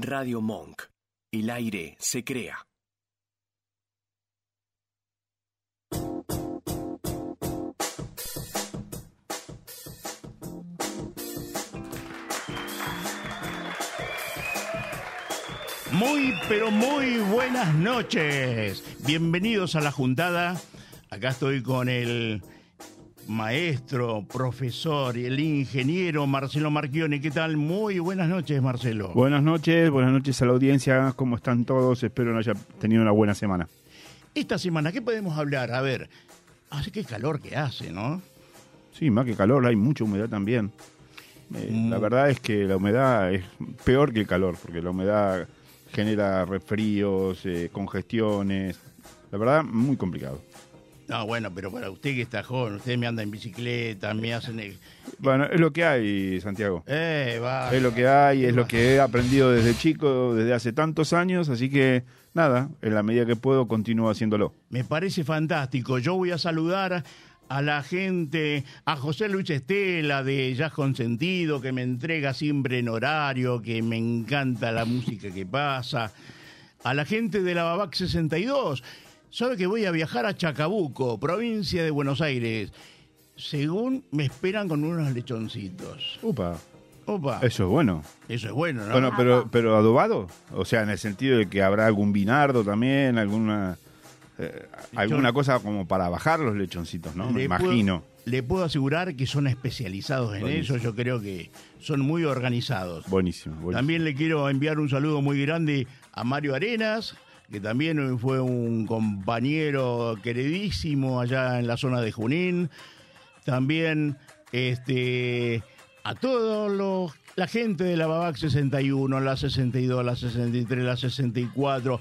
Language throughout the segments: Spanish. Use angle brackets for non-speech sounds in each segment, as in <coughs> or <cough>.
Radio Monk. El aire se crea. Muy, pero muy buenas noches. Bienvenidos a la juntada. Acá estoy con el maestro, profesor y el ingeniero Marcelo Marchione. ¿Qué tal? Muy buenas noches, Marcelo. Buenas noches, buenas noches a la audiencia. ¿Cómo están todos? Espero no haya tenido una buena semana. Esta semana, ¿qué podemos hablar? A ver, hace qué calor que hace, ¿no? Sí, más que calor, hay mucha humedad también. Eh, Mm. La verdad es que la humedad es peor que el calor, porque la humedad genera resfríos, eh, congestiones. La verdad, muy complicado. No, bueno, pero para usted que está joven, usted me anda en bicicleta, me hacen... el- Bueno, es lo que hay, Santiago. Eh, va. Es lo que hay, es lo que he aprendido desde chico, desde hace tantos años, así que nada, en la medida que puedo continúo haciéndolo. Me parece fantástico. Yo voy a saludar a la gente, a José Luis Estela de Jazz Consentido, que me entrega siempre en horario, que me encanta la música que pasa. A la gente de la Babac 62. Sabe que voy a viajar a Chacabuco, provincia de Buenos Aires. Según me esperan con unos lechoncitos. Upa, Opa, eso es bueno. eso es bueno, ¿no? Bueno, pero, pero adobado, o sea, en el sentido de que habrá algún vinardo también, alguna eh, alguna cosa como para bajar los lechoncitos, ¿no? Me puedo- imagino. le puedo asegurar que son especializados en Buenísimo. eso. Yo creo que son muy organizados. Buenísimo, buenísimo. También le quiero enviar un saludo muy grande a Mario Arenas, que también fue un compañero queridísimo allá en la zona de Junín. También este, a todos los la gente de la Babac 61, la 62, la 63, la 64.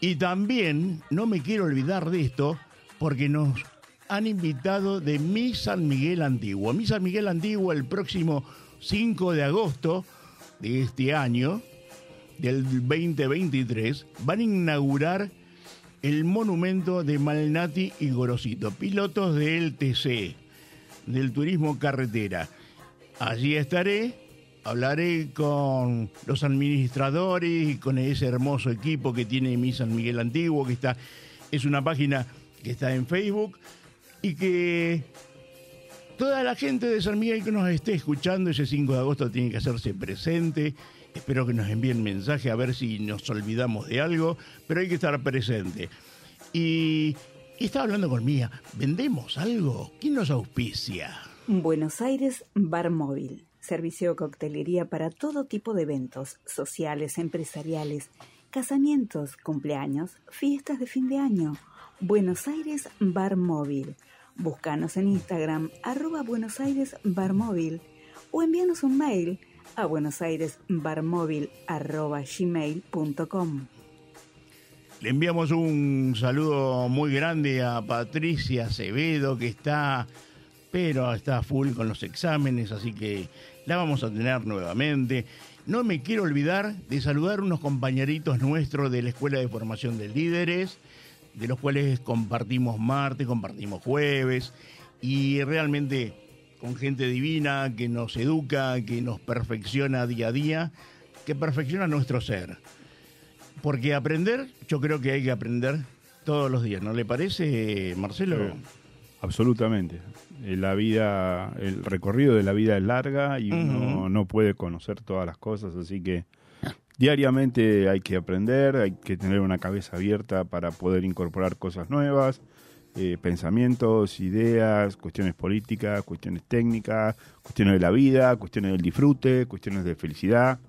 Y también, no me quiero olvidar de esto, porque nos han invitado de Mi San Miguel Antiguo. Mi San Miguel Antiguo el próximo 5 de agosto de este año, del 2023, van a inaugurar el monumento de Malnati y Gorosito, pilotos del TC, del turismo carretera. Allí estaré, hablaré con los administradores y con ese hermoso equipo que tiene mi San Miguel Antiguo, que está, es una página que está en Facebook y que toda la gente de San Miguel que nos esté escuchando ese 5 de agosto tiene que hacerse presente. Espero que nos envíen mensaje a ver si nos olvidamos de algo, pero hay que estar presente. Y, estaba hablando con Mía, ¿vendemos algo? ¿Quién nos auspicia? Buenos Aires Bar Móvil. Servicio de coctelería para todo tipo de eventos, sociales, empresariales, casamientos, cumpleaños, fiestas de fin de año. Buenos Aires Bar Móvil. Búscanos en Instagram, arroba Buenos Aires Bar Móvil, o envíanos un mail a buenosairesbarmóvil arroba gmail.com. Le enviamos un saludo muy grande a Patricia Acevedo, que está, pero está full con los exámenes, así que la vamos a tener nuevamente. No me quiero olvidar de saludar unos compañeritos nuestros de la Escuela de Formación de Líderes, de los cuales compartimos martes, compartimos jueves, y realmente con gente divina que nos educa, que nos perfecciona día a día, que perfecciona nuestro ser. Porque aprender, yo creo que hay que aprender todos los días, ¿no le parece, Marcelo? Absolutamente. Eh, La vida, el recorrido de la vida es larga y uno no puede conocer todas las cosas, así que diariamente hay que aprender, hay que tener una cabeza abierta para poder incorporar cosas nuevas, eh, pensamientos, ideas, cuestiones políticas, cuestiones técnicas, cuestiones de la vida, cuestiones del disfrute, cuestiones de felicidad.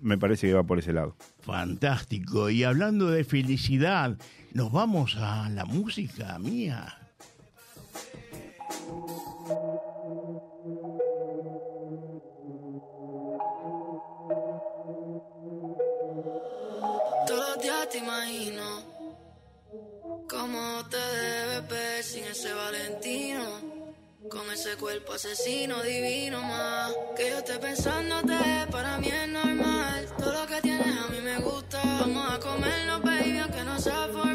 Me parece que va por ese lado. Fantástico. Y hablando de felicidad, nos vamos a la música mía. Todos los días te imagino cómo te debes ver sin ese Valentino. Con ese cuerpo asesino divino más Que yo esté pensándote para mí es normal. Todo lo que tienes a mí me gusta. Vamos a comernos baby aunque no sea formal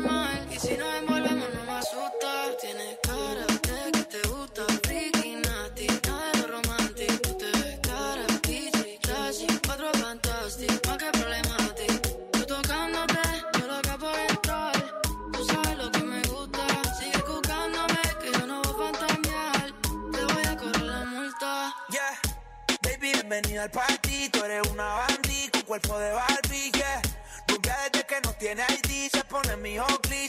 al party. Tú eres una bandit con cuerpo de Barbie, yeah. Rubia desde que no tiene ID, se pone mi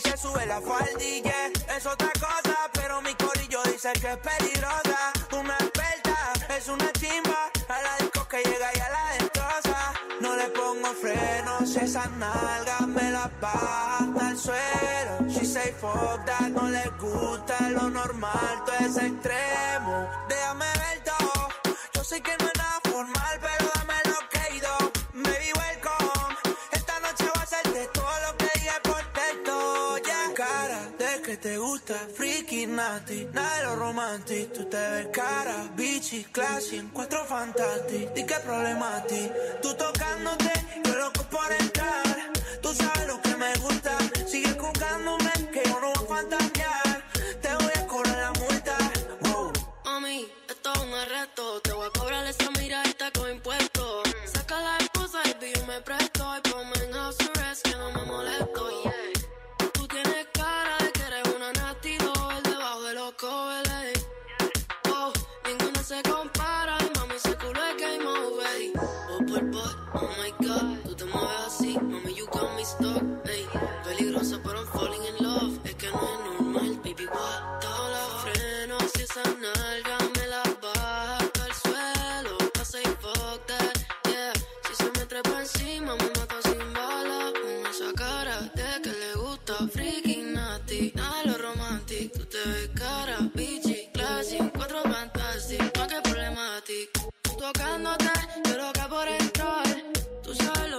se sube la faldilla. Es otra cosa, pero mi corillo dice que es peligrosa. Una experta, es una chimba. A la disco que llega y a la destroza. No le pongo frenos, esa nalga me la baja el suelo. She say fuck that, no le gusta lo normal, todo es extremo. Déjame ver todo, yo sé que no formal, pero dame lo ido. Baby, welcome. Esta noche va a de todo lo que dije por texto. Ya, cara de que te gusta, freaky, nasty, nada de lo romantic. Tú te ves cara, bichi, classy, en cuatro fantastic. Di que problema ti, tú tocándote, yo loco por entrar. Tú sabes lo que me gusta, sigue jugándome, que yo no voy a fantasear. Te voy a cobrar la multa, wow. Mami, esto es un arresto. Te voy a Tocándote, yo loca por entrar. Tú sabes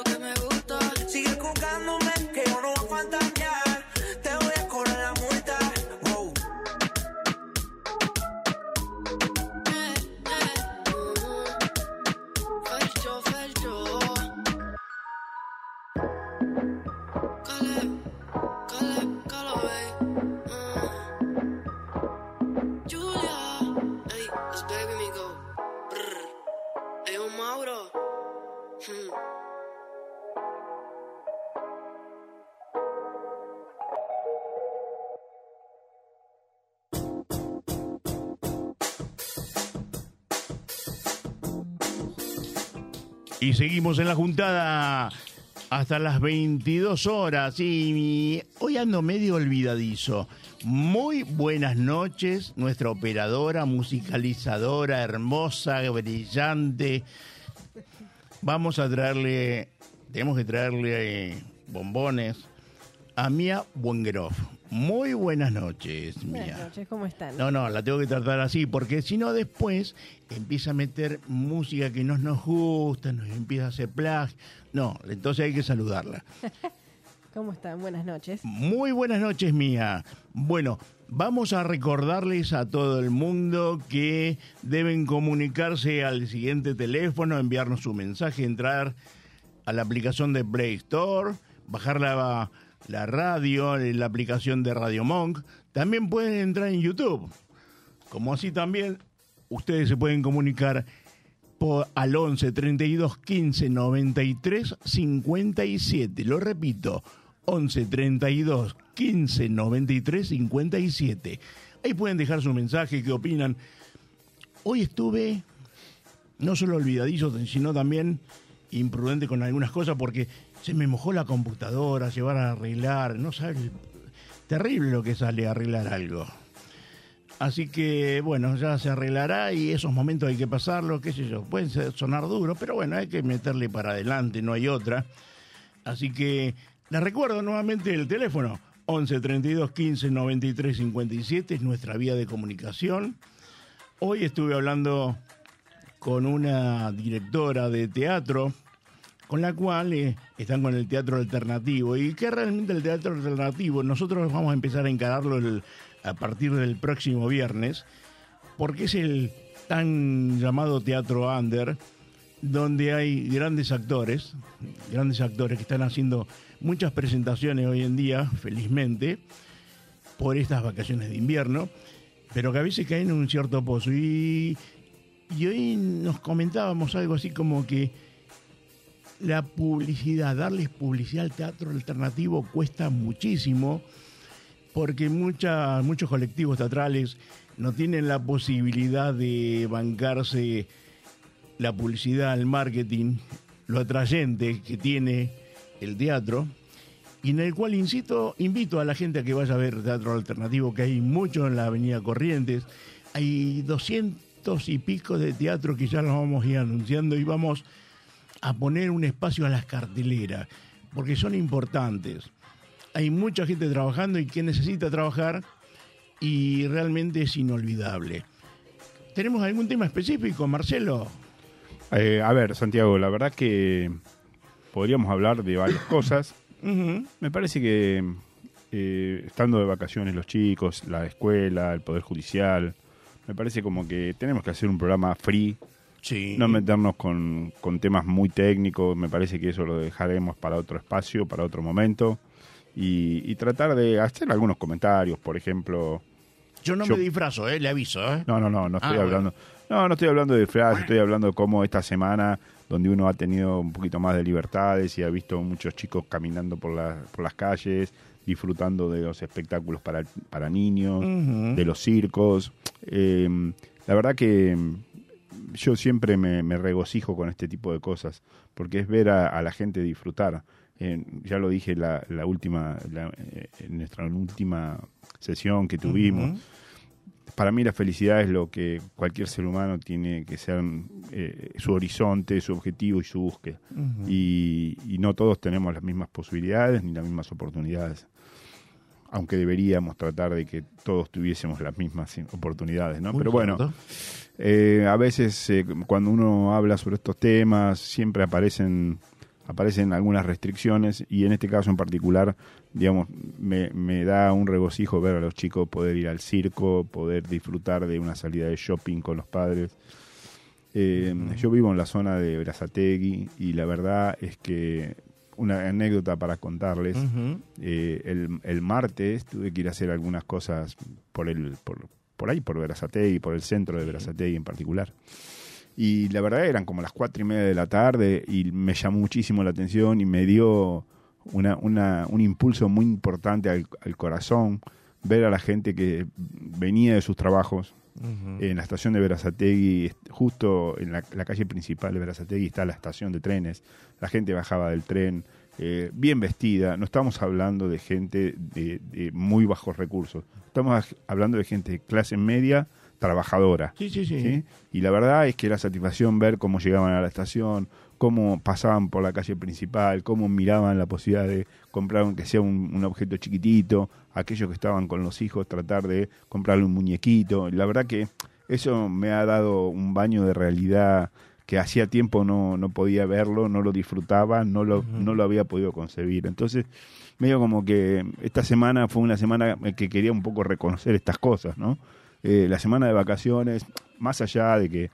Y seguimos en la juntada hasta las 22 horas. Y hoy ando medio olvidadizo. Muy buenas noches, nuestra operadora, musicalizadora, hermosa, brillante. Vamos a traerle, tenemos que traerle bombones a Mía Buengroff. Muy buenas noches, Mía. Buenas noches, ¿cómo están? No, no, la tengo que tratar así, porque si no después empieza a meter música que no nos gusta, nos empieza a hacer plagio. No, entonces hay que saludarla. <laughs> ¿Cómo están? Buenas noches. Muy buenas noches, Mía. Bueno, vamos a recordarles a todo el mundo que deben comunicarse al siguiente teléfono, enviarnos su mensaje, entrar a la aplicación de Play Store, bajar la, la radio, la aplicación de Radio Monk. También pueden entrar en YouTube. Como así también ustedes se pueden comunicar por, al 11 32 15 93 57. Lo repito, 11 32 15 93 57. Ahí pueden dejar su mensaje, qué opinan. Hoy estuve no solo olvidadizo, sino también imprudente con algunas cosas porque se me mojó la computadora, llevar a arreglar, no sabes, terrible lo que sale arreglar algo. Así que, bueno, ya se arreglará y esos momentos hay que pasarlos, qué sé yo. Pueden sonar duros, pero bueno, hay que meterle para adelante, no hay otra. Así que les recuerdo nuevamente el teléfono 11 32 15 93 57 es nuestra vía de comunicación. Hoy estuve hablando con una directora de teatro con la cual eh, están con el teatro alternativo y que realmente el teatro alternativo nosotros vamos a empezar a encararlo a partir del próximo viernes porque es el tan llamado teatro under donde hay grandes actores, grandes actores que están haciendo muchas presentaciones hoy en día, felizmente, por estas vacaciones de invierno, pero que a veces caen en un cierto pozo. Y hoy nos comentábamos algo así como que la publicidad, darles publicidad al teatro alternativo cuesta muchísimo porque muchos colectivos teatrales no tienen la posibilidad de bancarse la publicidad, el marketing, lo atrayente que tiene el teatro, y en el cual insisto, invito a la gente a que vaya a ver teatro alternativo, que hay mucho en la Avenida Corrientes, hay 200 y pico de teatros que ya los vamos a ir anunciando y vamos a poner un espacio a las carteleras, porque son importantes. Hay mucha gente trabajando y que necesita trabajar y realmente es inolvidable. ¿Tenemos algún tema específico, Marcelo? Eh, a ver, Santiago, la verdad que podríamos hablar de varias cosas. <coughs> Me parece que eh, estando de vacaciones los chicos, la escuela, el Poder Judicial, me parece como que tenemos que hacer un programa free, Sí. no meternos con, con temas muy técnicos, me parece que eso lo dejaremos para otro espacio, para otro momento, y, y tratar de hacer algunos comentarios, por ejemplo... Yo no yo- me disfrazo, eh, le aviso. ¿eh? No, no, no, no estoy Ah, hablando... No, no estoy hablando de frases, estoy hablando de cómo esta semana, donde uno ha tenido un poquito más de libertades y ha visto muchos chicos caminando por, la- por las calles, disfrutando de los espectáculos para, para niños, de los circos. Eh, la verdad que yo siempre me, me regocijo con este tipo de cosas, porque es ver a, a la gente disfrutar. Eh, ya lo dije la, la última, la- eh, en nuestra última sesión que tuvimos. Para mí la felicidad es lo que cualquier ser humano tiene que ser eh, su horizonte, su objetivo y su búsqueda. Y, y no todos tenemos las mismas posibilidades ni las mismas oportunidades. Aunque deberíamos tratar de que todos tuviésemos las mismas oportunidades, ¿no? Muy Pero bueno, cierto. Eh, a veces eh, cuando uno habla sobre estos temas siempre aparecen aparecen algunas restricciones y en este caso en particular, digamos, me, me da un regocijo ver a los chicos poder ir al circo, poder disfrutar de una salida de shopping con los padres. Eh, Yo vivo en la zona de Brazategui y la verdad es que una anécdota para contarles. Eh, el, el martes tuve que ir a hacer algunas cosas por el por, por ahí, por Verazategui, por el centro de Verazategui en particular. Y la verdad eran como las cuatro y media de la tarde y me llamó muchísimo la atención y me dio una, una, un impulso muy importante al, al corazón ver a la gente que venía de sus trabajos Ujú. en la estación de Verazategui, justo en la, la calle principal de Verazategui está la estación de trenes. La gente bajaba del tren eh, bien vestida. No estamos hablando de gente de, de muy bajos recursos. Estamos hablando de gente de clase media, trabajadora. Sí, sí, sí. ¿sí? Y la verdad es que la satisfacción ver cómo llegaban a la estación, cómo pasaban por la calle principal, cómo miraban la posibilidad de comprar aunque sea un, un objeto chiquitito, aquellos que estaban con los hijos tratar de comprarle un muñequito. La verdad que eso me ha dado un baño de realidad que hacía tiempo no, no podía verlo, no lo disfrutaba, no lo, no lo había podido concebir. Entonces, medio como que esta semana fue una semana que quería un poco reconocer estas cosas, ¿no? Eh, la semana de vacaciones, más allá de que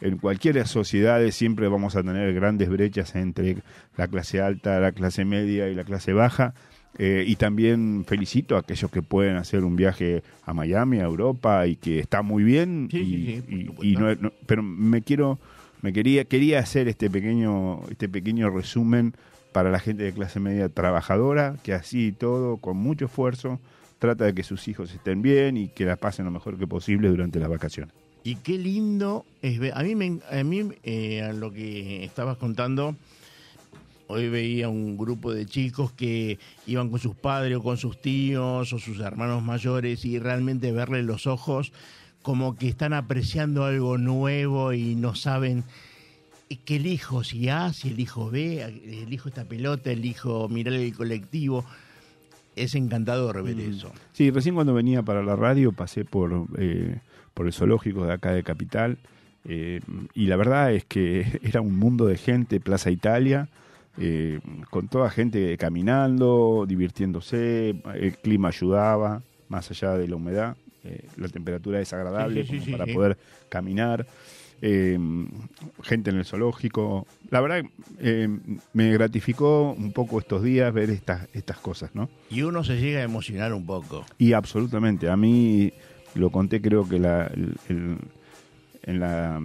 en cualquier sociedad siempre vamos a tener grandes brechas entre la clase alta, la clase media y la clase baja. eh, y también felicito a aquellos que pueden hacer un viaje a Miami, a Europa y que está muy bien. Sí, y, sí, sí, por y- supuesto. y no- no- pero me quiero, me quería, quería hacer este pequeño, este pequeño resumen para la gente de clase media trabajadora, que así y todo, con mucho esfuerzo, trata de que sus hijos estén bien y que la pasen lo mejor que posible durante las vacaciones. Y qué lindo es ver. A mí, me, a mí eh, a lo que estabas contando, hoy veía un grupo de chicos que iban con sus padres o con sus tíos o sus hermanos mayores y realmente verle los ojos como que están apreciando algo nuevo y no saben que el hijo si A, si el hijo B, el hijo esta pelota, el hijo mirar el colectivo. Es encantador ver eso. Sí, recién cuando venía para la radio pasé por, eh, por el zoológico de acá de Capital eh, y la verdad es que <laughs> era un mundo de gente, Plaza Italia, eh, con toda gente caminando, divirtiéndose, el clima ayudaba, más allá de la humedad, eh, la temperatura es agradable Sí, sí, para poder caminar. eh, gente en el zoológico. La verdad, eh, me gratificó un poco estos días ver estas, estas cosas, ¿no? Y uno se llega a emocionar un poco. Y absolutamente. A mí lo conté, creo que la, el- el- en, la,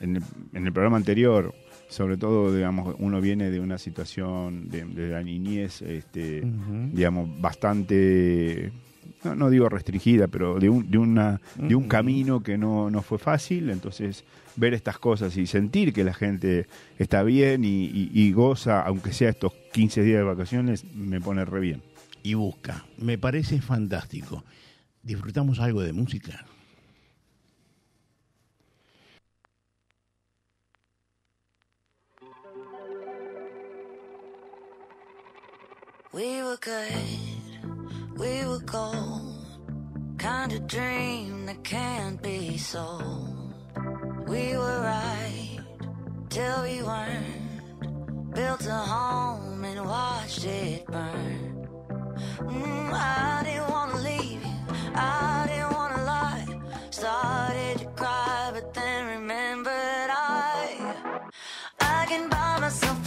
en, el, en el programa anterior. sobre todo, digamos, uno viene de una situación de, de la niñez, este, digamos, bastante, no, no digo restringida, pero de un, de una, de un Ujú. camino que no, no fue fácil, entonces ver estas cosas y sentir que la gente está bien y, y- y goza, aunque sea estos 15 días de vacaciones, me pone re bien. Y busca. Me parece fantástico. ¿Disfrutamos algo de música? We were good, we were gold. Kind of dream that can't be sold. We were right till we weren't. Built a home and watched it burn. Mm, I didn't wanna leave you, I didn't wanna lie. Started to cry, but then remembered I, I can buy myself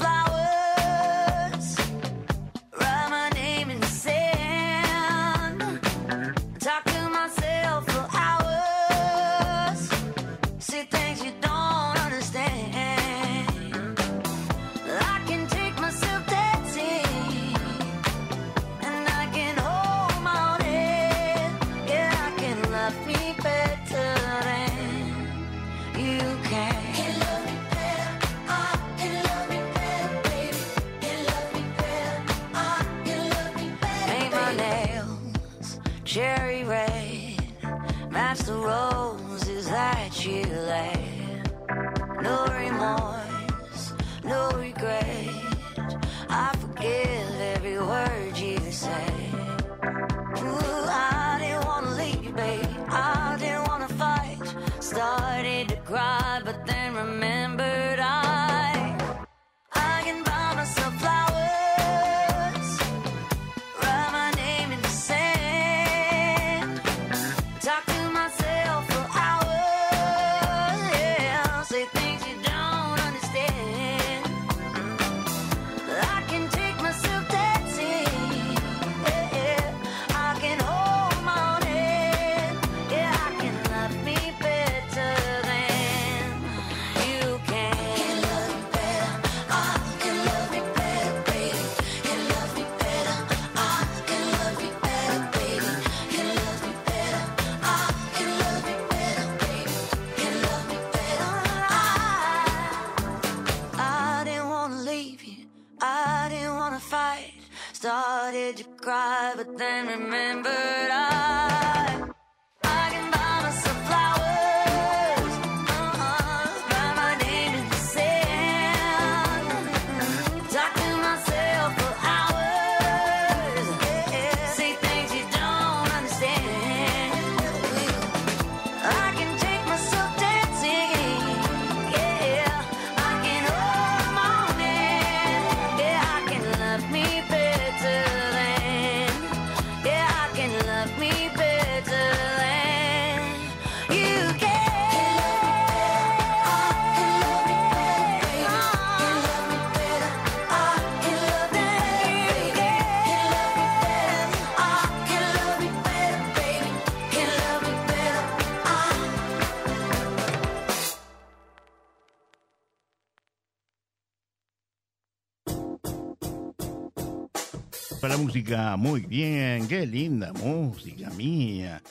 muy bien, qué linda música mía.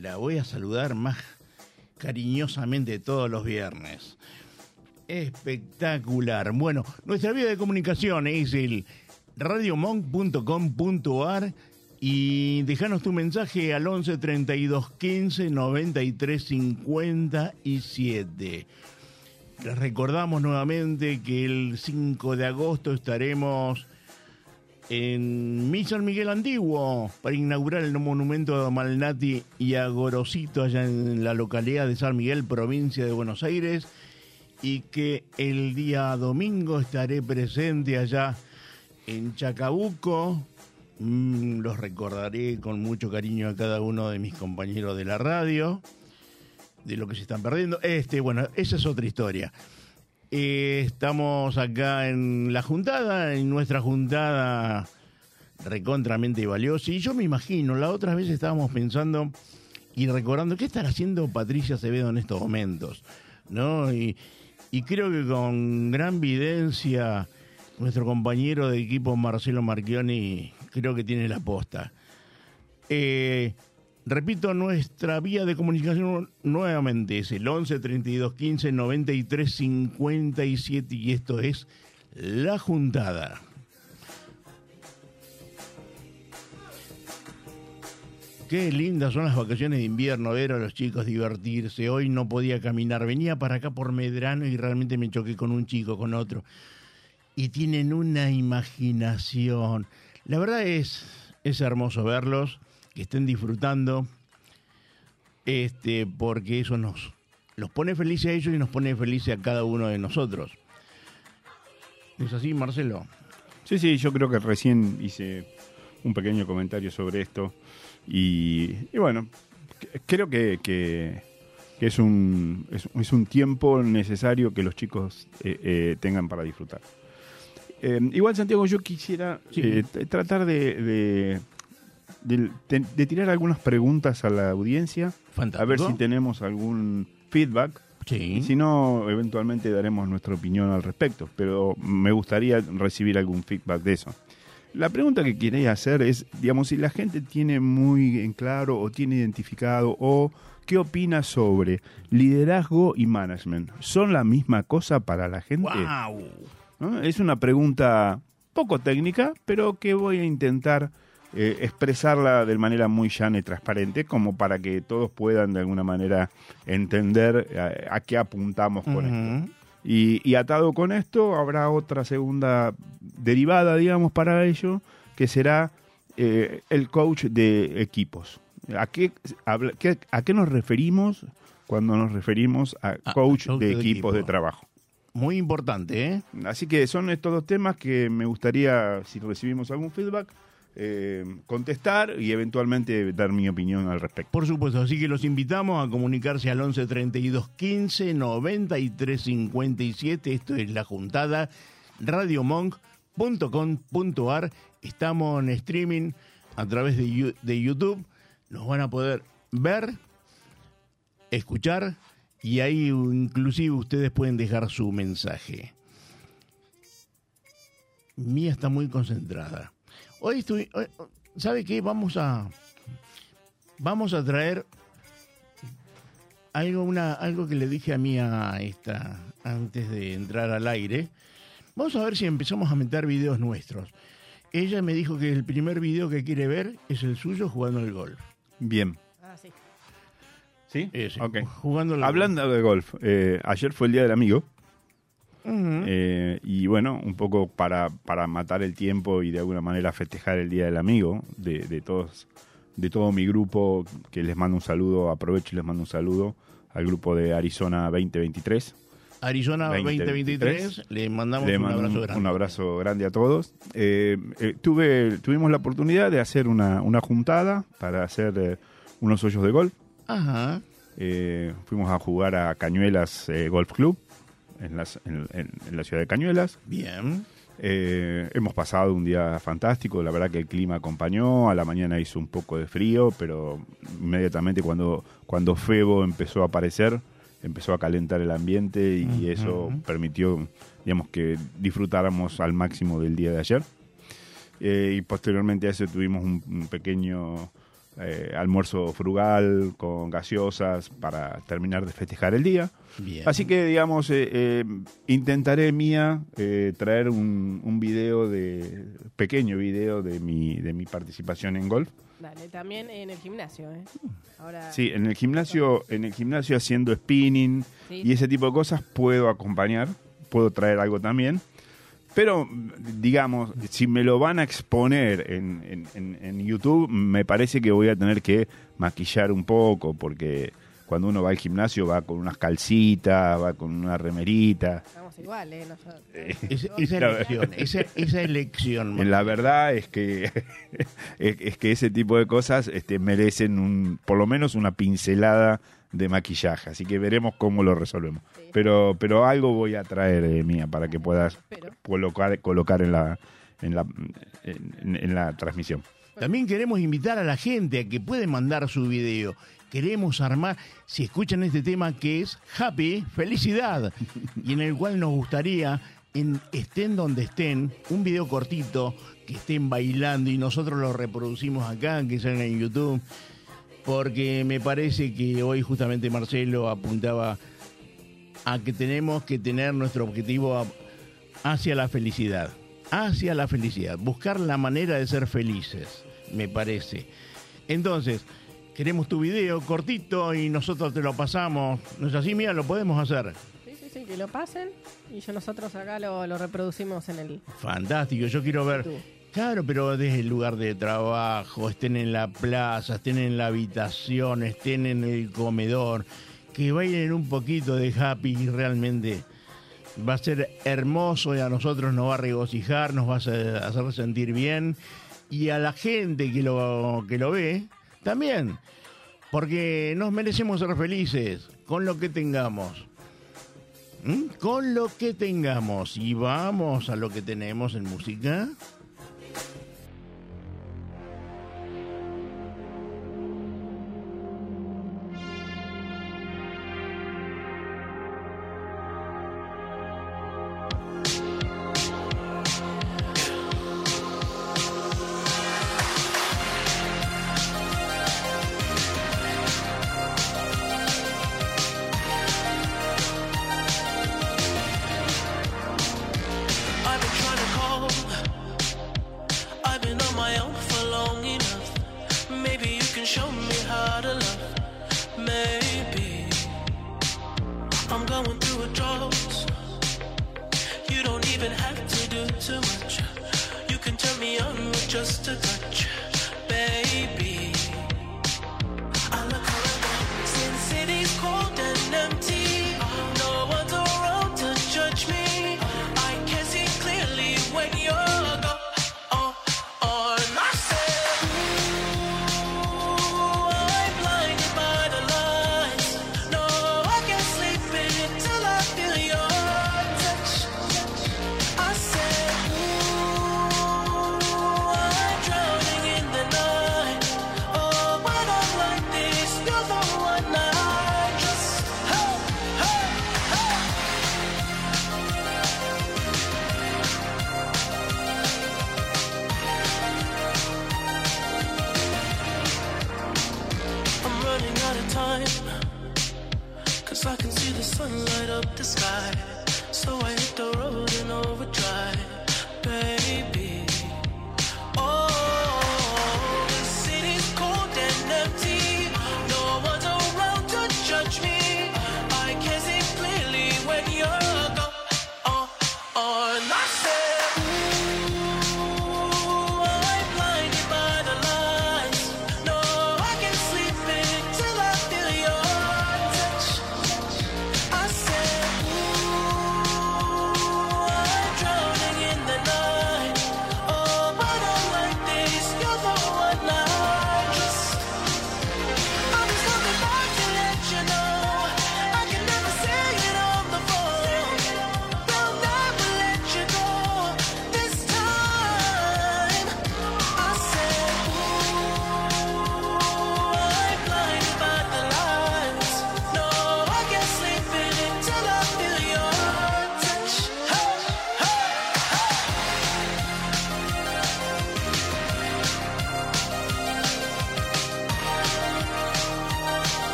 La voy a saludar más cariñosamente todos los viernes. Espectacular. Bueno, nuestra vía de comunicación es el radiomonk.com.ar y dejanos tu mensaje al 11 32 15 93 57. Les recordamos nuevamente que el 5 de agosto estaremos en Mi San Miguel Antiguo para inaugurar el monumento a Malnati y a Gorosito allá en la localidad de San Miguel, provincia de Buenos Aires, y que el día domingo estaré presente allá en Chacabuco. Mm, los recordaré con mucho cariño a cada uno de mis compañeros de la radio, de lo que se están perdiendo. Este, bueno, esa es otra historia. Eh, estamos acá en la juntada, en nuestra juntada recontramente valiosa. Y yo me imagino, la otra vez estábamos pensando y recordando qué estará haciendo Patricia Acevedo en estos momentos, ¿no? Y y creo que con gran videncia nuestro compañero de equipo Marcelo Marchioni creo que tiene la posta. Eh, repito, nuestra vía de comunicación nuevamente es el 11 32 15 93 57 y esto es La Juntada. Qué lindas son las vacaciones de invierno, ver a los chicos divertirse. Hoy no podía caminar, venía para acá por Medrano y realmente me choqué con un chico, con otro. Y tienen una imaginación. La verdad es, es hermoso verlos, que estén disfrutando, este, porque eso nos los pone felices a ellos y nos pone felices a cada uno de nosotros. ¿Es así, Marcelo? Sí, sí, yo creo que recién hice un pequeño comentario sobre esto. Y, y bueno, creo que, que- que es, un, es, es un tiempo necesario que los chicos eh, eh, tengan para disfrutar. Eh, igual, Santiago, yo quisiera Sí. tratar de, de, de- de- de tirar algunas preguntas a la audiencia, Fantástico. a ver si tenemos algún feedback. Sí. Si no, eventualmente daremos nuestra opinión al respecto, pero me gustaría recibir algún feedback de eso. La pregunta que quería hacer es, digamos, si la gente tiene muy en claro o tiene identificado o qué opina sobre liderazgo y management. ¿Son la misma cosa para la gente? ¡Wow! ¿no? Es una pregunta poco técnica, pero que voy a intentar eh, expresarla de manera muy llana y transparente, como para que todos puedan de alguna manera entender eh, a, qué apuntamos con esto. Y, y atado con esto, habrá otra segunda derivada, digamos, para ello, que será eh, el coach de equipos. ¿A qué, ¿A qué nos referimos cuando nos referimos a Ah, coach, de de equipos equipo. de trabajo? Muy importante, ¿eh? Así que son estos dos temas que me gustaría, si recibimos algún feedback, eh, contestar y eventualmente dar mi opinión al respecto. Por supuesto, así que los invitamos a comunicarse al 11 32 15 93 57. Esto es la juntada radiomonk.com.ar. Estamos en streaming a través de, de YouTube. Nos van a poder ver, escuchar y ahí inclusive ustedes pueden dejar su mensaje. Mía está muy concentrada. Hoy estoy, hoy- ¿sabe qué? Vamos a vamos a traer algo, una, algo que le dije a Mía esta, antes de entrar al aire. Vamos a ver si empezamos a meter videos nuestros. Ella me dijo que el primer video que quiere ver es el suyo jugando al golf. Bien. Ah, sí. ¿Sí? Ese. Jugando al Hablando de golf, eh, ayer fue el Día del Amigo. Eh, y bueno, un poco para, para matar el tiempo y de alguna manera festejar el Día del Amigo de, de todos de todo mi grupo, que les mando un saludo, aprovecho y les mando un saludo al grupo de Arizona 2023. Arizona 2023. 2023, le mandamos Le un mando abrazo grande. un abrazo grande a todos. Eh, eh, tuve, tuvimos la oportunidad de hacer una, una juntada para hacer unos hoyos de golf. Ajá. Fuimos a jugar a Cañuelas Golf Club en, las- en- en- en la ciudad de Cañuelas. Bien. Eh, hemos pasado un día fantástico, la verdad que el clima acompañó, a la mañana hizo un poco de frío, pero inmediatamente cuando, cuando Febo empezó a aparecer, empezó a calentar el ambiente y Ujú. eso permitió, digamos, que disfrutáramos al máximo del día de ayer. Eh, y posteriormente a eso tuvimos un, un pequeño eh, almuerzo frugal con gaseosas para terminar de festejar el día. Bien. Así que, digamos, eh, eh, intentaré, Mía, eh, traer un, un video de, pequeño video de mi, de mi participación en golf. Dale, también en el gimnasio, ¿eh? Ahora, Sí, en el gimnasio, en el gimnasio haciendo spinning Sí. y ese tipo de cosas puedo acompañar, puedo traer algo también. Pero, digamos, si me lo van a exponer en, en- en- en YouTube, me parece que voy a tener que maquillar un poco, porque cuando uno va al gimnasio va con unas calcitas, va con una remerita. estamos igual, ¿eh? Nosotros. Es- esa La- elección, <laughs> esa, esa elección. En La verdad es que <laughs> es, es que ese tipo de cosas este, merecen un, por lo menos una pincelada de maquillaje, así que veremos cómo lo resolvemos. Sí. Pero, pero algo voy a traer eh, mía para que puedas Pero, colocar, colocar en la en la en, en la transmisión. También queremos invitar a la gente a que puede mandar su video. queremos armar, si escuchan este tema que es Happy, felicidad, y en el cual nos gustaría, en, estén donde estén, un video cortito, que estén bailando y nosotros lo reproducimos acá, que salga en YouTube, porque me parece que hoy justamente Marcelo apuntaba a que tenemos que tener nuestro objetivo hacia la felicidad, hacia la felicidad, buscar la manera de ser felices, me parece. Entonces, queremos tu video cortito y nosotros te lo pasamos. ¿No es así, mía? Lo podemos hacer. Sí, sí, sí, que lo pasen y yo nosotros acá lo, lo reproducimos en el Fantástico, yo quiero ver. YouTube. Claro, pero desde el lugar de trabajo, estén en la plaza, estén en la habitación, estén en el comedor, que bailen un poquito de happy y realmente va a ser hermoso y a nosotros nos va a regocijar, nos va a hacer, sentir bien y a la gente que lo, que lo ve también, porque nos merecemos ser felices con lo que tengamos. ¿Mm? Con lo que tengamos y vamos a lo que tenemos en música.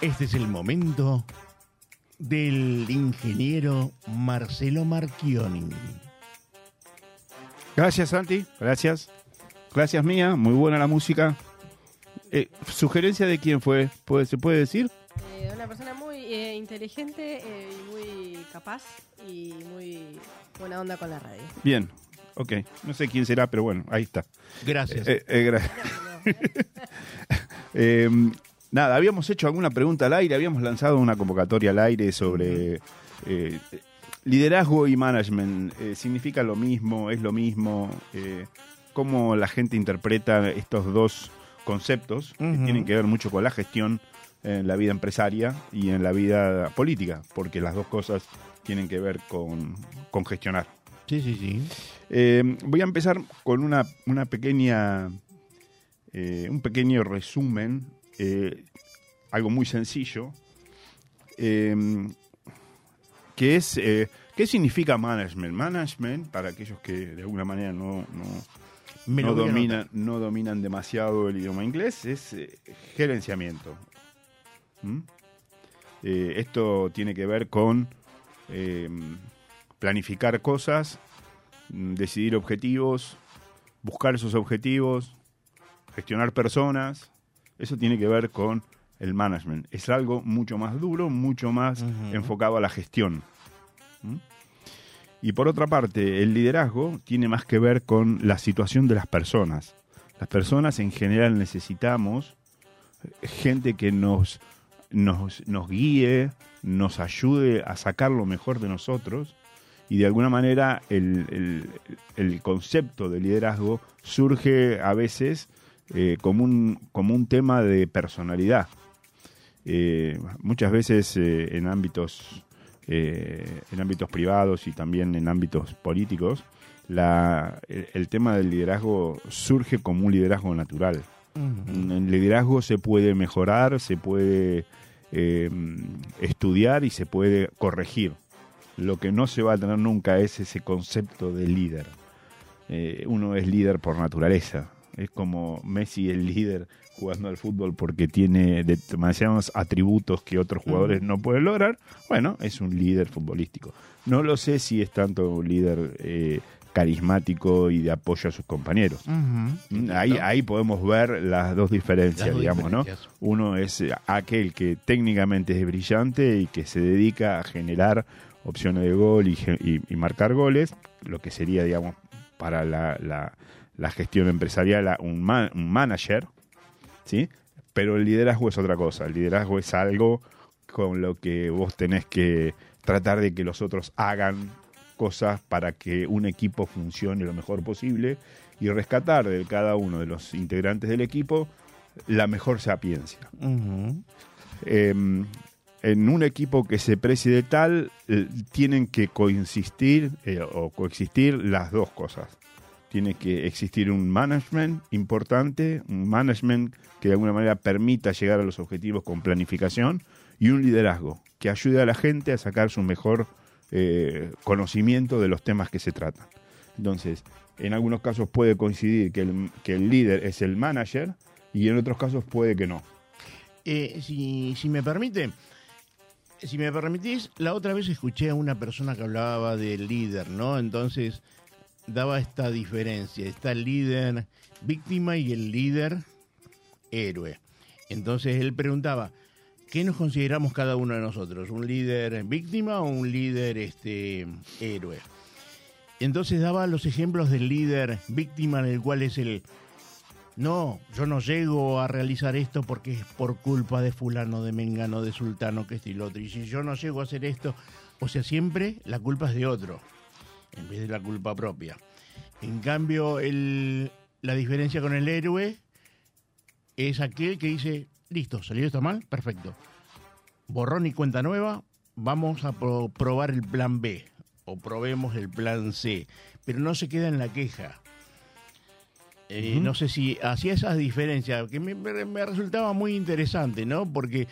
Este es el momento del ingeniero Marcelo Marchioni. Gracias, Santi. Gracias. Gracias, Mía. Muy buena la música. Eh, ¿Sugerencia de quién fue? ¿Puede- ¿Se puede decir? Eh, una persona muy eh, inteligente eh, y muy capaz y muy buena onda con la radio. Bien, ok. No sé quién será, pero bueno, ahí está. Gracias. Eh, eh, gra- Eh, <laughs> nada, habíamos hecho alguna pregunta al aire, habíamos lanzado una convocatoria al aire sobre eh, liderazgo y management. Eh, ¿Significa lo mismo? ¿Es lo mismo? Eh, ¿Cómo la gente interpreta estos dos conceptos que tienen que ver mucho con la gestión en la vida empresaria y en la vida política? Porque las dos cosas tienen que ver con, con gestionar. Sí, sí, sí. Eh, voy a empezar con una, una pequeña, eh, un pequeño resumen, eh, algo muy sencillo, eh, que es, eh, ¿qué significa management? Management, para aquellos que de alguna manera no, no, no, dominan, no dominan demasiado el idioma inglés, es eh, gerenciamiento. ¿Mm? Esto tiene que ver con eh, planificar cosas, mm, decidir objetivos, buscar esos objetivos, gestionar personas. Eso tiene que ver con el management. Es algo mucho más duro, mucho más enfocado a la gestión. ¿Mm? Y por otra parte, el liderazgo tiene más que ver con la situación de las personas. Las personas en general necesitamos gente que nos, nos, nos guíe, nos ayude a sacar lo mejor de nosotros. Y de alguna manera el, el- el concepto de liderazgo surge a veces eh, como, un, como un tema de personalidad. Eh, muchas veces eh, en ámbitos en ámbitos privados y también en ámbitos políticos la- el, el tema del liderazgo surge como un liderazgo natural. El liderazgo se puede mejorar se puede eh, estudiar y se puede corregir. Lo que no se va a tener nunca es ese concepto de líder. Uno es líder por naturaleza es como Messi el líder jugando al fútbol porque tiene de- demasiados atributos que otros jugadores no pueden lograr, bueno, es un líder futbolístico. No lo sé si es tanto un líder eh, carismático y de apoyo a sus compañeros. Mm, Ahí, ahí podemos ver las dos diferencias, Las dos digamos, diferencias. ¿no? Uno es eh, aquel que técnicamente es brillante y que se dedica a generar opciones de gol y, y- y marcar goles, lo que sería, digamos, para la, la- la gestión empresarial a un, ma- un manager, ¿sí? Pero el liderazgo es otra cosa. El liderazgo es algo con lo que vos tenés que tratar de que los otros hagan cosas para que un equipo funcione lo mejor posible y rescatar de cada uno de los integrantes del equipo la mejor sapiencia. Eh, en un equipo que se preside tal, eh, tienen que coexistir eh, o coexistir las dos cosas. Tiene que existir un management importante, un management que de alguna manera permita llegar a los objetivos con planificación y un liderazgo que ayude a la gente a sacar su mejor eh, conocimiento de los temas que se tratan. Entonces, en algunos casos puede coincidir que el, que el líder es el manager y en otros casos puede que no. Eh, si, si me permite, si me permitís, la otra vez escuché a una persona que hablaba del líder, ¿no? Entonces daba esta diferencia. Está líder víctima y el líder héroe. Entonces él preguntaba, ¿qué nos consideramos cada uno de nosotros? ¿Un líder víctima o un líder este, héroe? Entonces daba los ejemplos del líder víctima en el cual es el no, yo no llego a realizar esto porque es por culpa de fulano, de mengano, de sultano, que este y lo otro. Y si yo no llego a hacer esto, o sea, siempre la culpa es de otro, en vez de la culpa propia. En cambio, el, la diferencia con el héroe es aquel que dice, listo, salió esto mal, perfecto. Borrón y cuenta nueva, vamos a pro- probar el plan B o probemos el plan C, pero no se queda en la queja. Eh, No sé si hacía esas diferencias, que me, me- me resultaba muy interesante, ¿no? Porque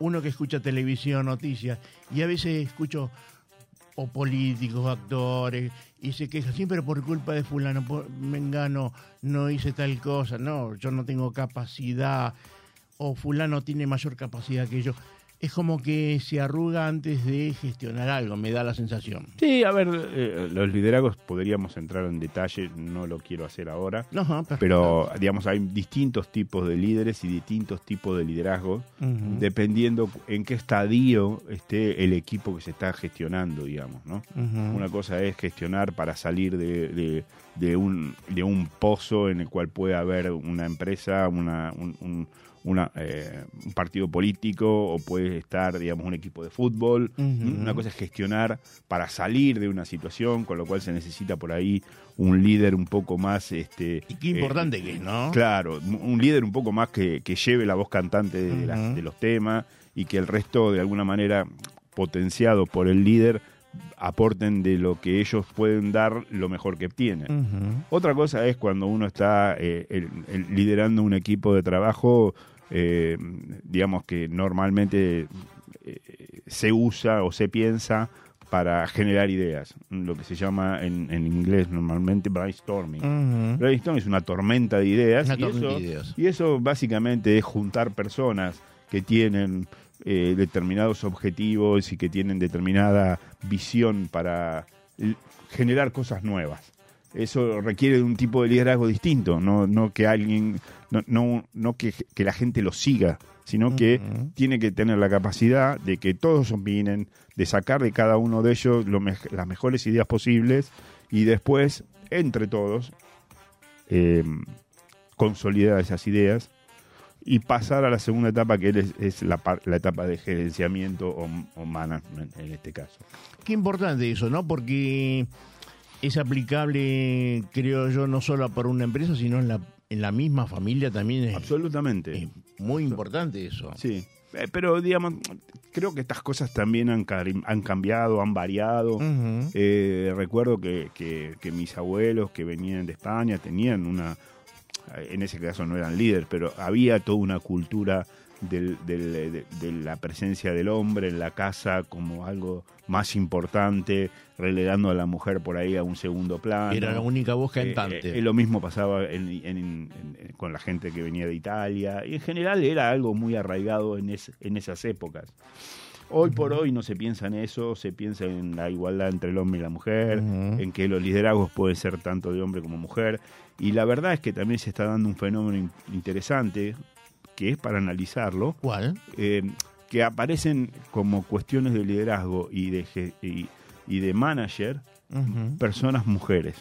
uno que escucha televisión, noticias, y a veces escucho o políticos, actores, y se queja siempre por culpa de fulano, por, mengano, no hice tal cosa, no, yo no tengo capacidad, o fulano tiene mayor capacidad que yo. Es como que se arruga antes de gestionar algo, me da la sensación. Sí, a ver, eh, los liderazgos podríamos entrar en detalle, no lo quiero hacer ahora, Ajá, perfecto. pero digamos hay distintos tipos de líderes y distintos tipos de liderazgos, dependiendo en qué estadio esté el equipo que se está gestionando, digamos, ¿no? Una cosa es gestionar para salir de, de- de un, de un pozo en el cual puede haber una empresa, una, un, un- una, eh, un partido político o puede estar, digamos, un equipo de fútbol. Una cosa es gestionar para salir de una situación, con lo cual se necesita por ahí un líder un poco más... Este, Y qué importante que es, ¿no? Claro, un líder un poco más que, que lleve la voz cantante de, las- de los temas y que el resto, de alguna manera, potenciado por el líder, aporten de lo que ellos pueden dar lo mejor que tienen. Otra cosa es cuando uno está eh, el- el- liderando un equipo de trabajo, eh, digamos que normalmente eh, se usa o se piensa para generar ideas, lo que se llama en, en inglés normalmente brainstorming. Ujú. Brainstorming es una tormenta de ideas, Una y, tormenta eso, de ideas. y eso básicamente es juntar personas que tienen eh, determinados objetivos y que tienen determinada visión para generar cosas nuevas. Eso requiere de un tipo de liderazgo distinto, no, no que alguien, no, no, no que, que la gente lo siga, sino que tiene que tener la capacidad de que todos opinen, de sacar de cada uno de ellos lo las mejores ideas posibles y después, entre todos, eh, consolidar esas ideas y pasar a la segunda etapa que es, es la, la etapa de gerenciamiento o, o management en este caso. Qué importante eso, ¿no? Porque es aplicable, creo yo, no solo para una empresa, sino en la, en la misma familia también. Es, Absolutamente. es muy importante eso. Sí. Eh, Pero, digamos, creo que estas cosas también han, han cambiado, han variado. Eh, recuerdo que, que- que mis abuelos que venían de España tenían una, en ese caso no eran líderes, pero había toda una cultura del- del- de, de la presencia del hombre en la casa como algo más importante, relegando a la mujer por ahí a un segundo plano. Era la única voz Eh, cantante. eh, lo mismo pasaba en- en- en- en- con la gente que venía de Italia. Y en general era algo muy arraigado en, es- en esas épocas. Hoy por hoy no se piensa en eso, se piensa en la igualdad entre el hombre y la mujer, en que los liderazgos pueden ser tanto de hombre como mujer. Y la verdad es que también se está dando un fenómeno in- interesante, que es para analizarlo, ¿Cuál? eh, que aparecen como cuestiones de liderazgo y de, y, y de manager personas mujeres.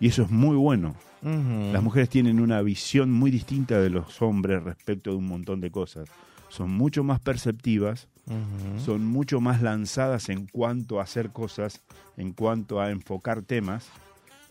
Y eso es muy bueno. Las mujeres tienen una visión muy distinta de los hombres respecto de un montón de cosas. Son mucho más perceptivas, son mucho más lanzadas en cuanto a hacer cosas, en cuanto a enfocar temas.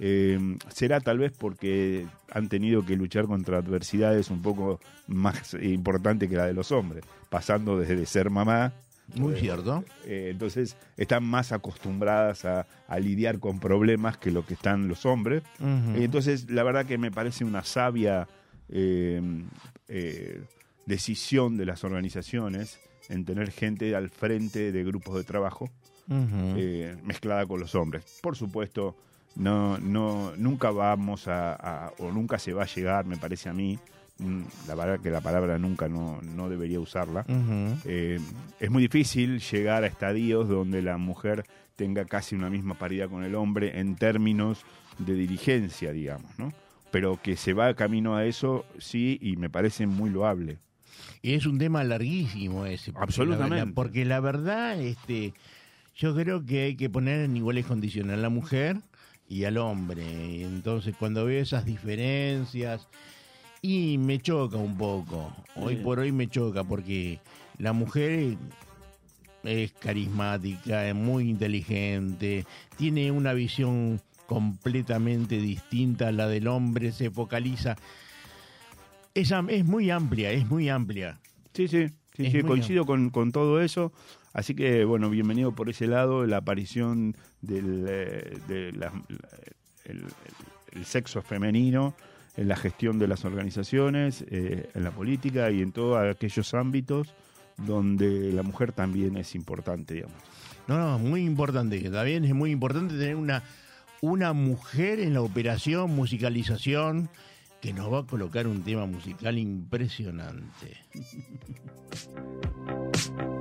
Eh, será tal vez porque han tenido que luchar contra adversidades un poco más importantes que la de los hombres, pasando desde ser mamá Muy eh, cierto. eh, entonces están más acostumbradas a, a lidiar con problemas que lo que están los hombres. Y entonces la verdad que me parece una sabia eh, decisión de las organizaciones en tener gente al frente de grupos de trabajo mezclada con los hombres. Por supuesto, no, no, nunca vamos a, a- o nunca se va a llegar, me parece a mí, mm, la verdad que la palabra nunca no, no debería usarla. Eh, es muy difícil llegar a estadios donde la mujer tenga casi una misma paridad con el hombre en términos de dirigencia, digamos, ¿no? Pero que se va camino a eso, sí, y me parece muy loable. Y es un tema larguísimo ese. porque Absolutamente. la verdad- porque la verdad, este, yo creo que hay que poner en iguales condiciones a la mujer y al hombre. Entonces, cuando veo esas diferencias, y me choca un poco. Hoy por hoy me choca porque la mujer es carismática, es muy inteligente, tiene una visión completamente distinta a la del hombre, se focaliza. Es, es muy amplia, es muy amplia. Sí, sí, sí, Es sí, coincido con, con todo eso. Así que, bueno, bienvenido por ese lado, la aparición del eh, de la- el, el sexo femenino en la gestión de las organizaciones, eh, en la política y en todos aquellos ámbitos donde la mujer también es importante, digamos. No, no, muy importante. que También es muy importante tener una, una mujer en la operación, musicalización, que nos va a colocar un tema musical impresionante. <laughs>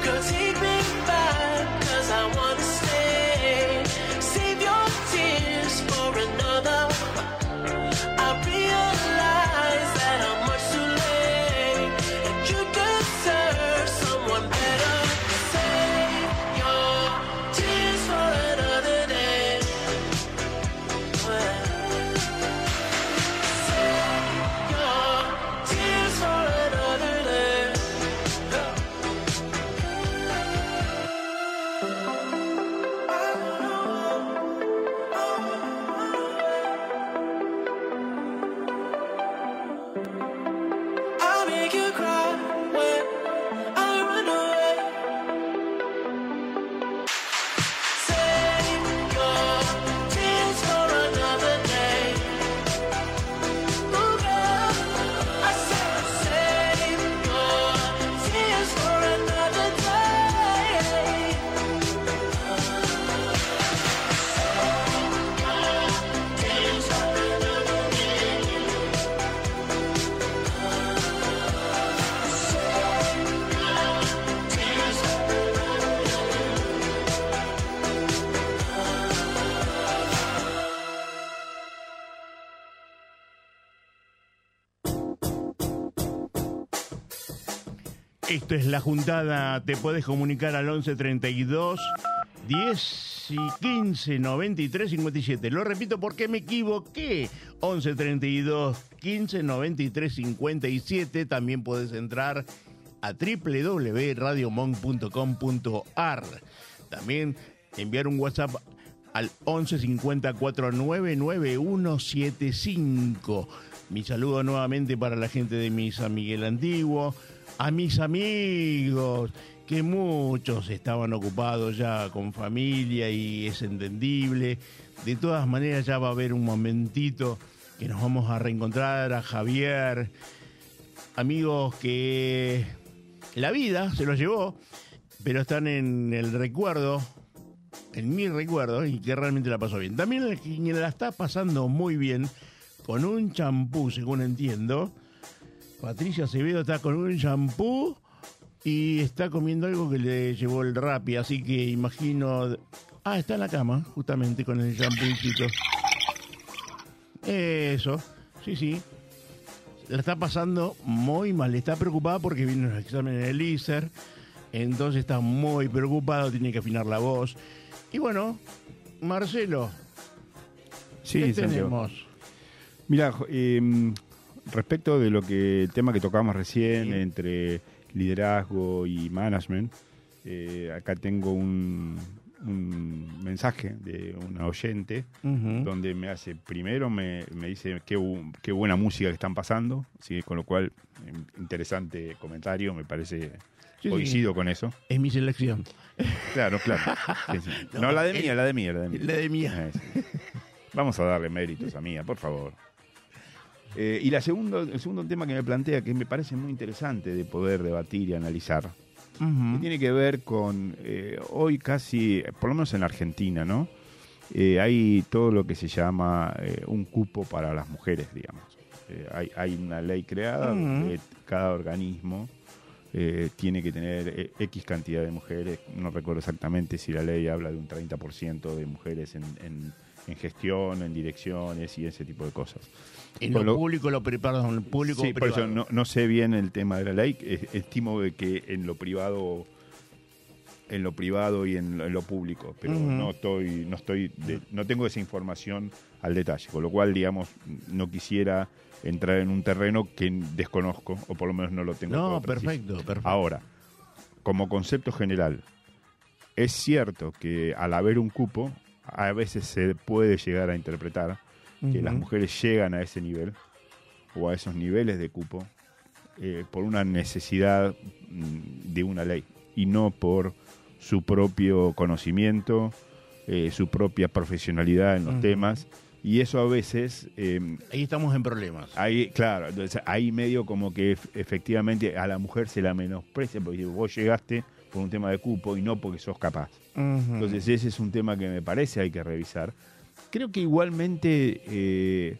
歌。Esto es la juntada. Te puedes comunicar al 11 32 10 y 15 93 57. Lo repito porque me equivoqué. 11 32 15 93 57. También puedes entrar a www.radiomonk.com.ar. También enviar un WhatsApp al 11 50 49 9175. Mi saludo nuevamente para la gente de mi San Miguel Antiguo, a mis amigos, que muchos estaban ocupados ya con familia y es entendible. De todas maneras ya va a haber un momentito que nos vamos a reencontrar a Javier, amigos que la vida se los llevó, pero están en el recuerdo, en mi recuerdo, y que realmente la pasó bien. También quien la está pasando muy bien con un champú, según entiendo. Patricia Acevedo está con un champú y está comiendo algo que le llevó el rapi, así que imagino... Ah, está en la cama, justamente con el champucito. Eso, sí, sí. La está pasando muy mal, está preocupada porque viene un examen en el ISER, entonces está muy preocupado, tiene que afinar la voz. Y bueno, Marcelo, Sí, ¿qué tenemos? Mira, jo- em, respecto de lo que el tema que tocamos recién Sí. entre liderazgo y management, eh, acá tengo un, un mensaje de una oyente donde me hace, primero me, me dice qué, bu- qué buena música que están pasando, ¿sí? con lo cual, em, interesante comentario, me parece, Sí, sí. coincido con eso. Es mi selección. Claro, claro. <laughs> Sí. No, la de mía, la de mía, la de mía. La de mía. Eh. Vamos a darle méritos a mía, por favor. Eh, y la segundo, el segundo tema que me plantea, que me parece muy interesante de poder debatir y analizar, que tiene que ver con eh, hoy casi, por lo menos en la Argentina, ¿no? Eh, hay todo lo que se llama eh, un cupo para las mujeres, digamos. Eh, hay, hay una ley creada donde cada organismo eh, tiene que tener X cantidad de mujeres. No recuerdo exactamente si la ley habla de un 30% de mujeres en, en- en gestión, en direcciones y ese tipo de cosas. En lo lo- público, lo privado, en lo público Sí, o por eso no, no sé bien el tema de la ley. Estimo de que en lo privado, en lo privado y en lo, en lo público, pero no estoy, no estoy, de- no tengo esa información al detalle, con lo cual, digamos, no quisiera entrar en un terreno que desconozco o por lo menos no lo tengo. No, perfecto, perfecto. Ahora, como concepto general, es cierto que al haber un cupo, a veces se puede llegar a interpretar que las mujeres llegan a ese nivel o a esos niveles de cupo eh, por una necesidad mm, de una ley y no por su propio conocimiento, eh, su propia profesionalidad en los temas. Y eso a veces eh, Ahí estamos en problemas. Ahí, claro, entonces ahí medio como que ef- efectivamente a la mujer se la menosprecia porque vos llegaste por un tema de cupo y no porque sos capaz. Ujú. Entonces ese es un tema que me parece hay que revisar. Creo que igualmente eh,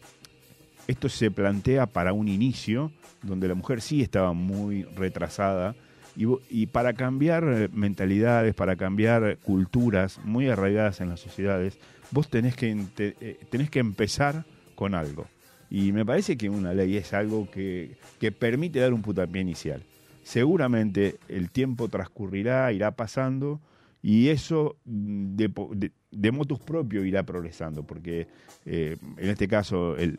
esto se plantea para un inicio donde la mujer sí estaba muy retrasada y, y para cambiar eh, mentalidades, para cambiar culturas muy arraigadas en las sociedades, vos tenés que, eh, tenés que empezar con algo. Y me parece que una ley es algo que, que permite dar un puntapié inicial. Seguramente el tiempo transcurrirá, irá pasando y eso mm, de, de- de motus propio irá progresando, porque eh, en este caso el,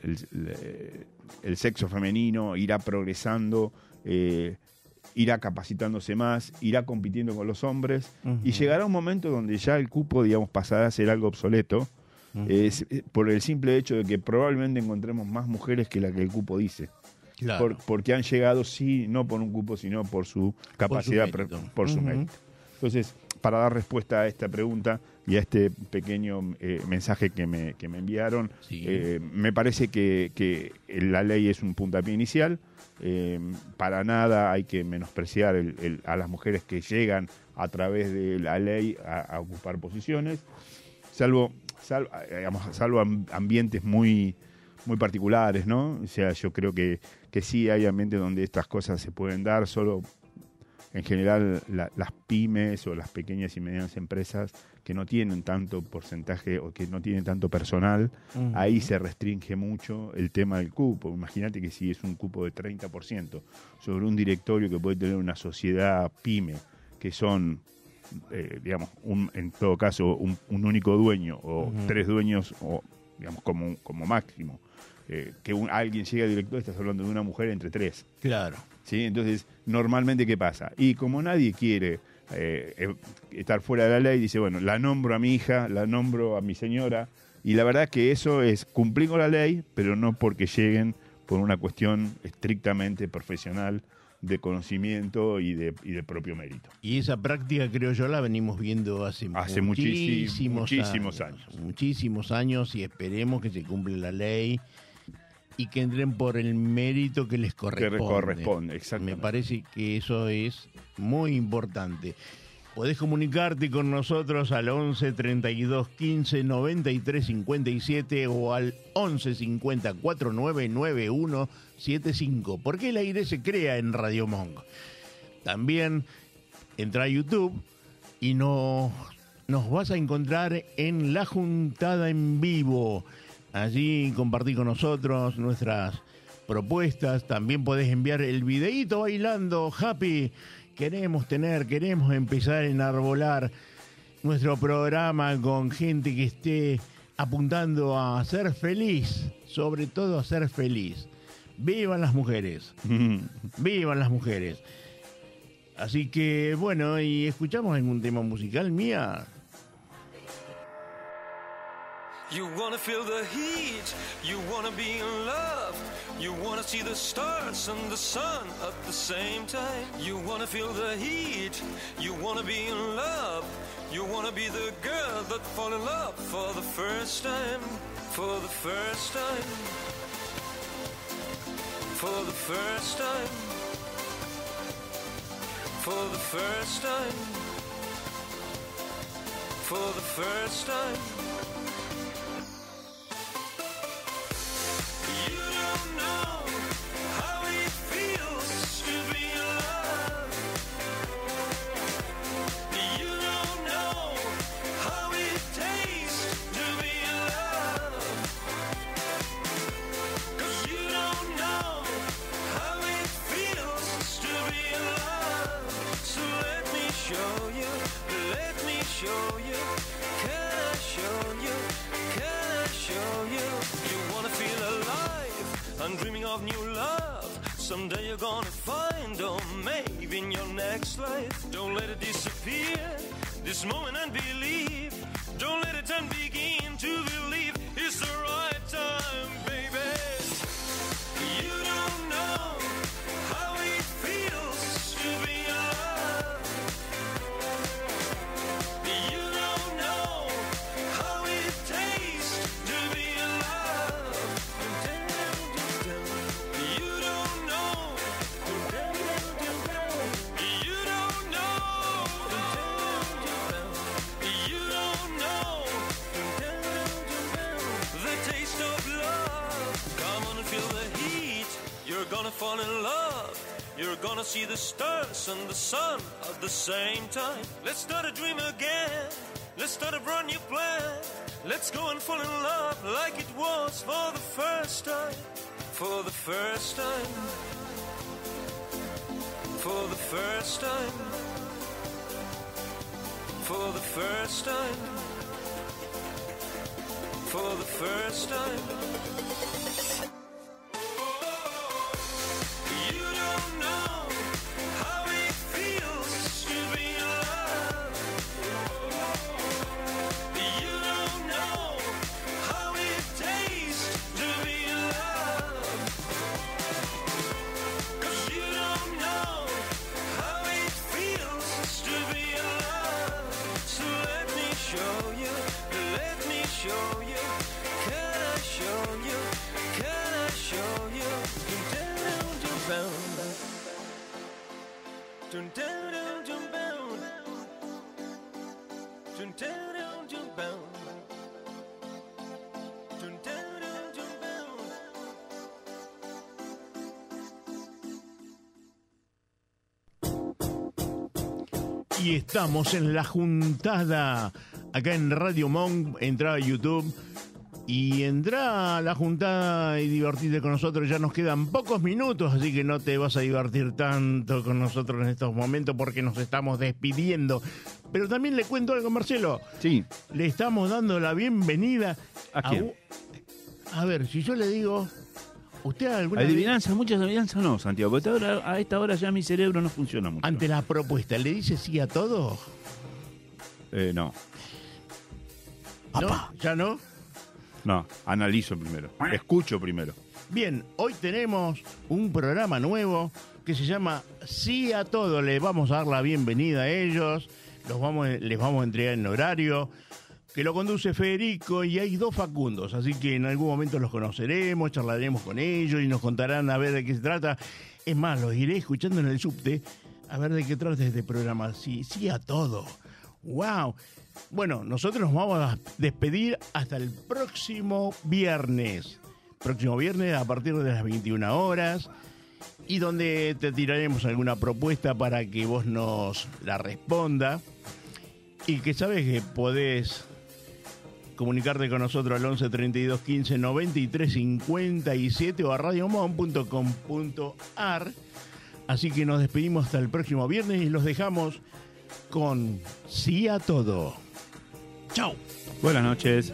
el- sexo femenino irá progresando, eh, irá capacitándose más, irá compitiendo con los hombres y llegará un momento donde ya el cupo, digamos, pasará a ser algo obsoleto. Eh, por el simple hecho de que probablemente encontremos más mujeres que la que el cupo dice. Claro. Por- porque han llegado, sí, no por un cupo, sino por su capacidad, por mérito. su, por su Ujú. mérito. Entonces, para dar respuesta a esta pregunta y a este pequeño eh, mensaje que me, que me enviaron, Sí. eh, me parece que, que la ley es un puntapié inicial. Eh, para nada hay que menospreciar el- el- a las mujeres que llegan a través de la ley a, a ocupar posiciones, salvo, salvo, digamos, salvo am- ambientes muy, muy particulares, ¿no? O sea, yo creo que, que sí hay ambientes donde estas cosas se pueden dar, solo en general la- las pymes o las pequeñas y medianas empresas que no tienen tanto porcentaje o que no tienen tanto personal, ahí se restringe mucho el tema del cupo. Imagínate que si es un cupo de 30% sobre un directorio que puede tener una sociedad pyme, que son, eh, digamos, un- en todo caso, un, un único dueño o tres dueños, o digamos, como, como máximo. Eh, que un- alguien llegue a director, estás hablando de una mujer entre tres. Claro. ¿sí? Entonces, normalmente, ¿qué pasa? Y como nadie quiere eh, eh, estar fuera de la ley, dice, bueno, la nombro a mi hija, la nombro a mi señora, y la verdad que eso es cumplir con la ley, pero no porque lleguen por una cuestión estrictamente profesional de conocimiento y de, y de propio mérito. Y esa práctica, creo yo, la venimos viendo hace, Hace muchísimo- muchísimos años. Muchísimos años y esperemos que se cumpla la ley y que entren por el mérito que les corresponde. corresponde, exactamente. Me parece que eso es muy importante. Podés comunicarte con nosotros al 11 32 15 93 57 o al 11 50 49 91 75. Porque el aire se crea en Radio Monk. También entra a YouTube y nos, nos vas a encontrar en la juntada en vivo. Allí compartí con nosotros nuestras propuestas. También podés enviar el videíto bailando, Happy. Queremos tener, queremos empezar a enarbolar nuestro programa con gente que esté apuntando a ser feliz, sobre todo a ser feliz. Vivan las mujeres, <laughs> vivan las mujeres. Así que bueno, y escuchamos algún tema musical mía. You wanna feel the heat, you wanna be in love. You wanna see the stars and the sun at the same time. You wanna feel the heat, you wanna be in love. You wanna be the girl that fall in love for the first time, for the first time, for the first time, for the first time, for the first time. You don't know It's moving You're gonna see the stars and the sun at the same time. Let's start a dream again. Let's start a brand new plan. Let's go and fall in love like it was for the first time. For the first time. For the first time. For the first time. For the first time. Y estamos en la juntada acá en Radio Monk. Entra a YouTube y entra a la juntada y divertirte con nosotros. Ya nos quedan pocos minutos, así que no te vas a divertir tanto con nosotros en estos momentos porque nos estamos despidiendo. Pero también le cuento algo, Marcelo. Sí. Le estamos dando la bienvenida ¿A quién? u- A ver, si yo le digo. ¿Usted alguna vez- Adivinanza, muchas adivinanzas no, Santiago. porque ahora- a esta hora ya mi cerebro no funciona mucho. ante la propuesta, le dice sí a todo? Eh, no, ¿No? ¿Ya no? no, analizo primero. Escucho primero. Bien, hoy tenemos un programa nuevo que se llama Sí a todo. Les vamos a dar la bienvenida a ellos. Los vamos, les vamos a entregar en horario. Que lo conduce Federico y hay dos Facundos. Así que en algún momento los conoceremos, charlaremos con ellos y nos contarán a ver de qué se trata. Es más, los iré escuchando en el subte a ver de qué trata este programa. Sí, sí a todo. ¡Wow! Bueno, nosotros nos vamos a despedir hasta el próximo viernes. Próximo viernes a partir de las 21 horas. Y donde te tiraremos alguna propuesta para que vos nos la responda. Y que sabes que podés comunicarte con nosotros al 11 32 15 93 57 o a radiomon.com.ar. Así que nos despedimos hasta el próximo viernes y los dejamos con sí a todo. Chao. Buenas noches.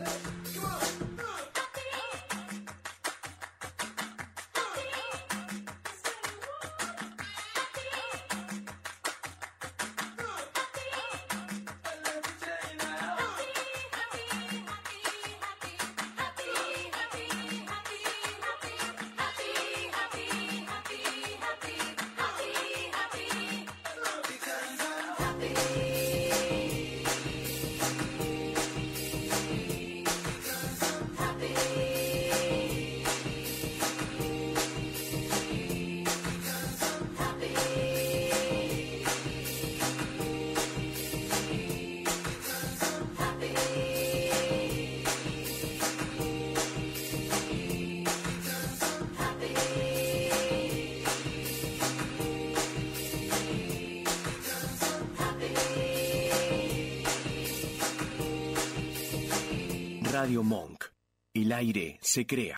Aire se crea.